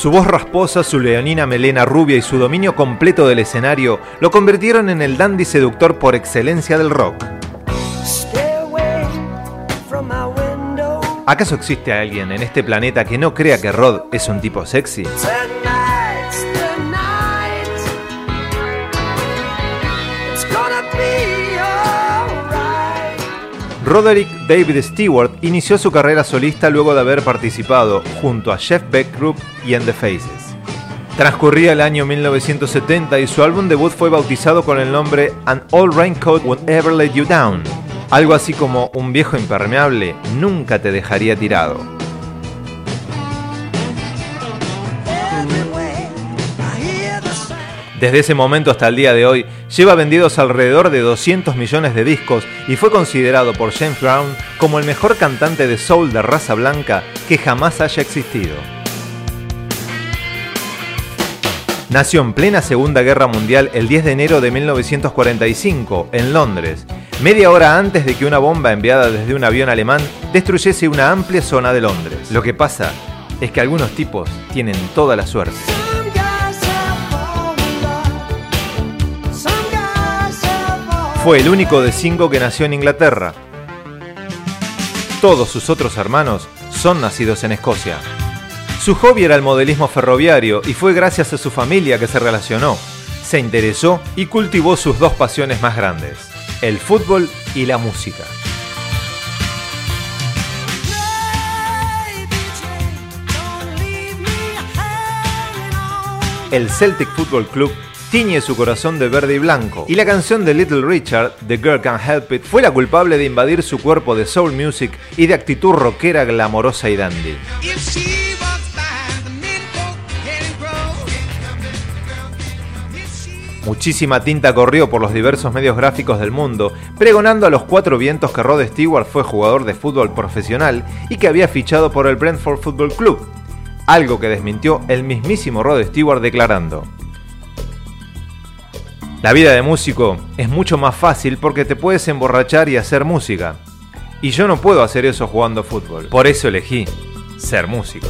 Su voz rasposa, su leonina melena rubia y su dominio completo del escenario lo convirtieron en el dandy seductor por excelencia del rock. ¿Acaso existe alguien en este planeta que no crea que Rod es un tipo sexy? Roderick David Stewart inició su carrera solista luego de haber participado junto a Jeff Beck Group y En The Faces. Transcurría el año 1970 y su álbum debut fue bautizado con el nombre An Old Raincoat Won't Ever Let You Down, algo así como un viejo impermeable nunca te dejaría tirado. Desde ese momento hasta el día de hoy, lleva vendidos alrededor de 200 millones de discos y fue considerado por James Brown como el mejor cantante de soul de raza blanca que jamás haya existido. Nació en plena Segunda Guerra Mundial el 10 de enero de 1945 en Londres, media hora antes de que una bomba enviada desde un avión alemán destruyese una amplia zona de Londres. Lo que pasa es que algunos tipos tienen toda la suerte. Fue el único de cinco que nació en Inglaterra. Todos sus otros hermanos son nacidos en Escocia. Su hobby era el modelismo ferroviario y fue gracias a su familia que se relacionó, se interesó y cultivó sus dos pasiones más grandes, el fútbol y la música. El Celtic Football Club tiñe su corazón de verde y blanco. Y la canción de Little Richard, The Girl Can't Help It, fue la culpable de invadir su cuerpo de soul music y de actitud rockera glamorosa y dandy. Muchísima tinta corrió por los diversos medios gráficos del mundo, pregonando a los cuatro vientos que Rod Stewart fue jugador de fútbol profesional y que había fichado por el Brentford Football Club, algo que desmintió el mismísimo Rod Stewart declarando, la vida de músico es mucho más fácil porque te puedes emborrachar y hacer música. Y yo no puedo hacer eso jugando fútbol. Por eso elegí ser músico.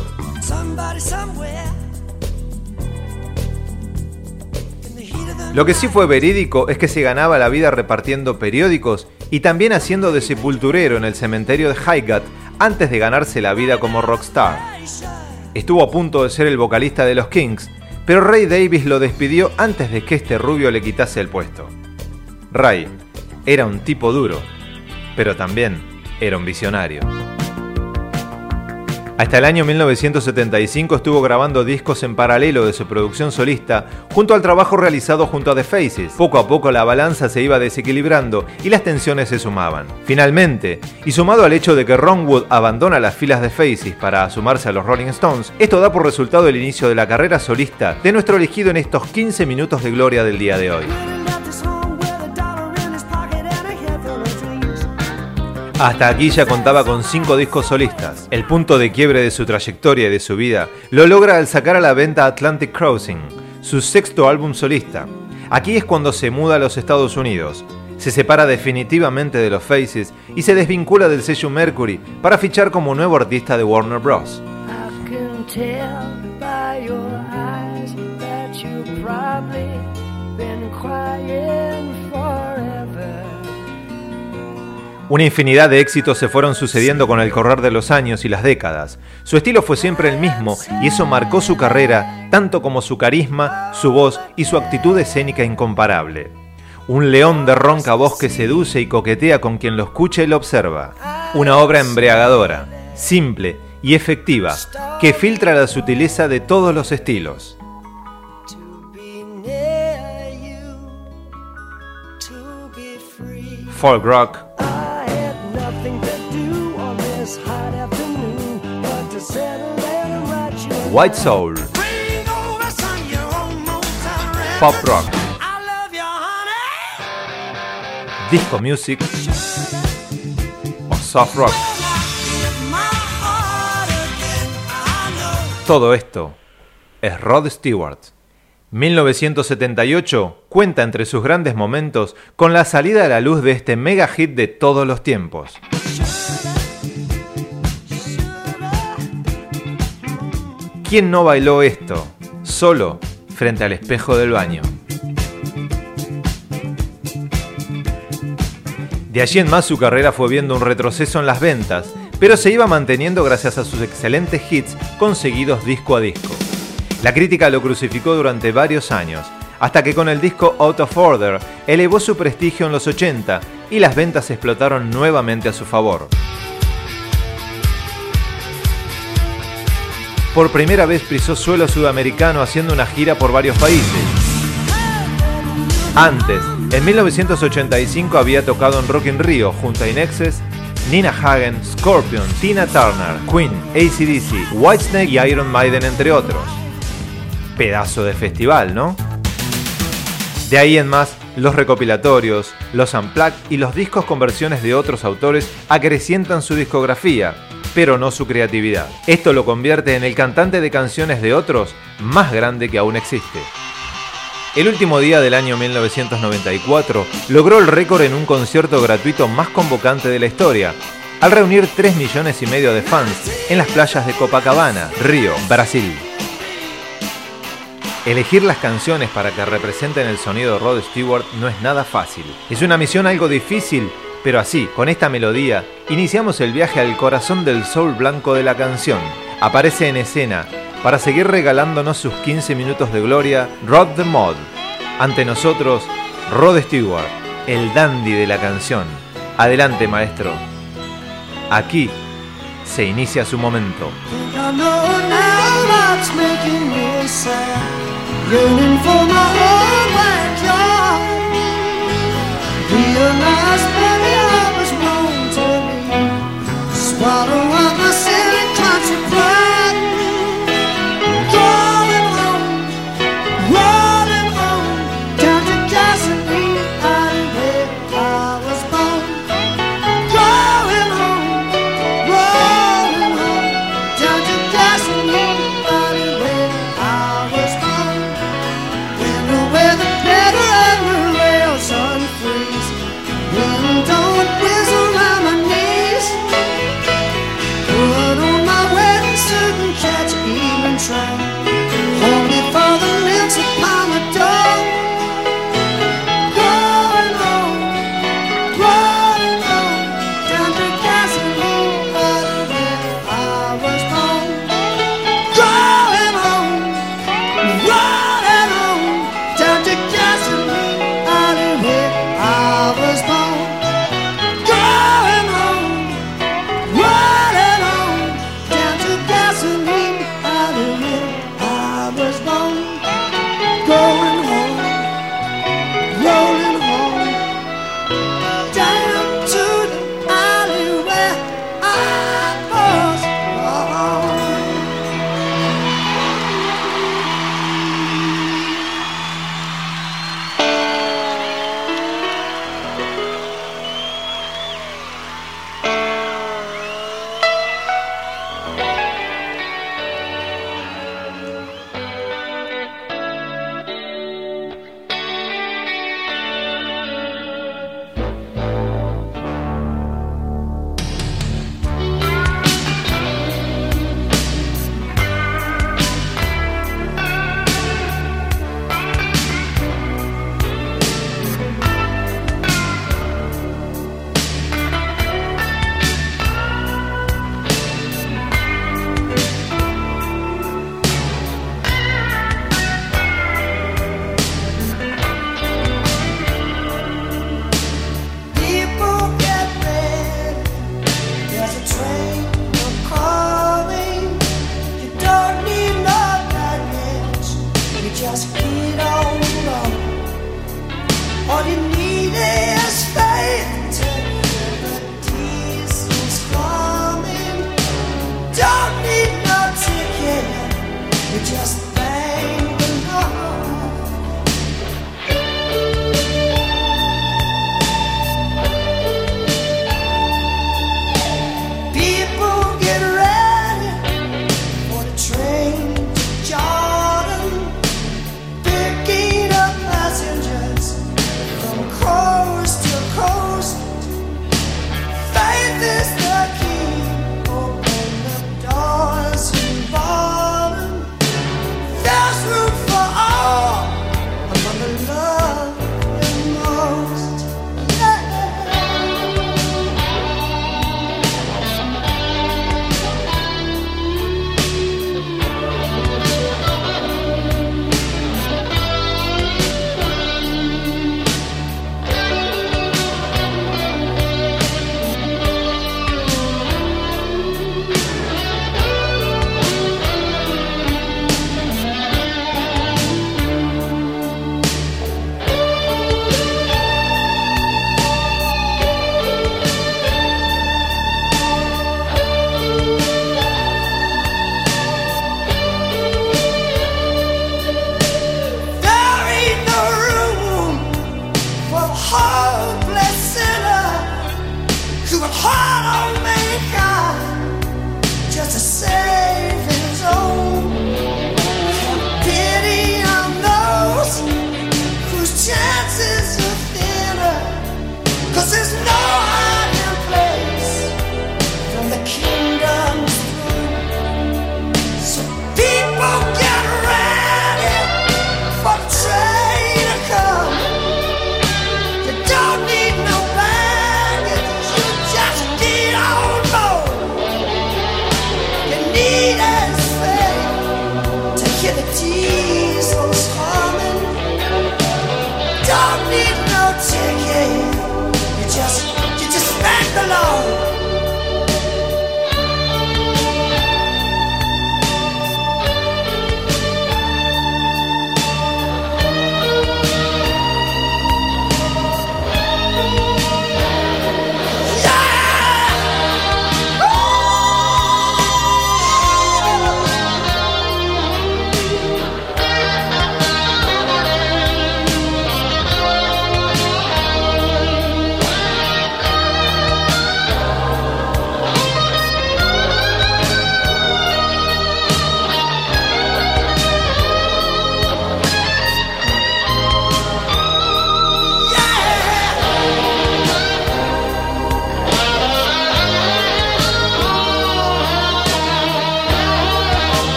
Lo que sí fue verídico es que se ganaba la vida repartiendo periódicos y también haciendo de sepulturero en el cementerio de Highgate antes de ganarse la vida como rockstar. Estuvo a punto de ser el vocalista de los Kings, pero Ray Davis lo despidió antes de que este rubio le quitase el puesto. Ray era un tipo duro, pero también era un visionario. Hasta el año 1975 estuvo grabando discos en paralelo de su producción solista junto al trabajo realizado junto a The Faces. Poco a poco la balanza se iba desequilibrando y las tensiones se sumaban. Finalmente, y sumado al hecho de que Ron Wood abandona las filas de Faces para sumarse a los Rolling Stones, esto da por resultado el inicio de la carrera solista de nuestro elegido en estos 15 minutos de gloria del día de hoy. Hasta aquí ya contaba con cinco discos solistas. El punto de quiebre de su trayectoria y de su vida lo logra al sacar a la venta Atlantic Crossing, su sexto álbum solista. Aquí es cuando se muda a los Estados Unidos. Se separa definitivamente de los Faces y se desvincula del sello Mercury para fichar como nuevo artista de Warner Bros. Una infinidad de éxitos se fueron sucediendo con el correr de los años y las décadas. Su estilo fue siempre el mismo y eso marcó su carrera, tanto como su carisma, su voz y su actitud escénica incomparable. Un león de ronca voz que seduce y coquetea con quien lo escucha y lo observa. Una obra embriagadora, simple y efectiva, que filtra la sutileza de todos los estilos. folk rock, white soul, pop rock, disco music o soft rock. Todo esto es Rod Stewart. 1978 cuenta entre sus grandes momentos con la salida a la luz de este mega hit de todos los tiempos. ¿Quién no bailó esto? Solo frente al espejo del baño. De allí en más su carrera fue viendo un retroceso en las ventas, pero se iba manteniendo gracias a sus excelentes hits conseguidos disco a disco. La crítica lo crucificó durante varios años, hasta que con el disco Out of Order elevó su prestigio en los 80 y las ventas explotaron nuevamente a su favor. Por primera vez pisó suelo sudamericano haciendo una gira por varios países. Antes, en 1985 había tocado en Rock in Rio junto a Inexes, Nina Hagen, Scorpion, Tina Turner, Queen, ACDC, Whitesnake y Iron Maiden entre otros pedazo de festival, ¿no? De ahí en más, los recopilatorios, los unplugged y los discos con versiones de otros autores acrecientan su discografía, pero no su creatividad. Esto lo convierte en el cantante de canciones de otros más grande que aún existe. El último día del año 1994 logró el récord en un concierto gratuito más convocante de la historia, al reunir 3 millones y medio de fans en las playas de Copacabana, Río, Brasil. Elegir las canciones para que representen el sonido de Rod Stewart no es nada fácil. Es una misión algo difícil, pero así, con esta melodía, iniciamos el viaje al corazón del soul blanco de la canción. Aparece en escena, para seguir regalándonos sus 15 minutos de gloria, Rod the Mod. Ante nosotros, Rod Stewart, el dandy de la canción. Adelante, maestro. Aquí se inicia su momento. follow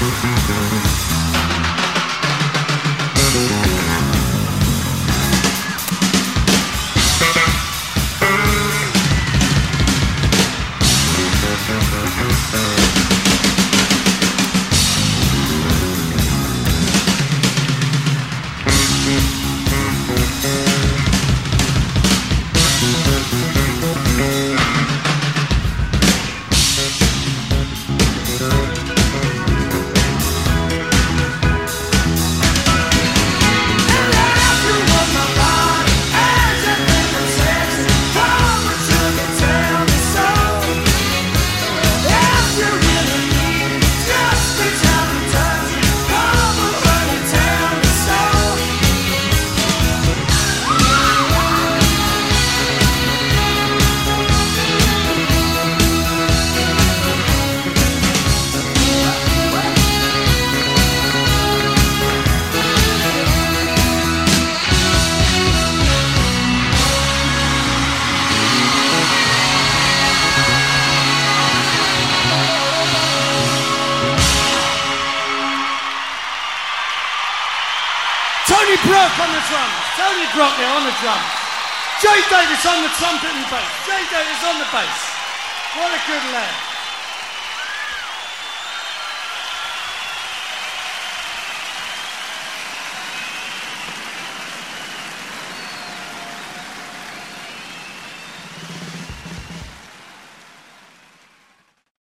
Música Tony Brock there on the drums. Jay Davis on the trumpet and bass. Jay Davis on the bass. What a good lad.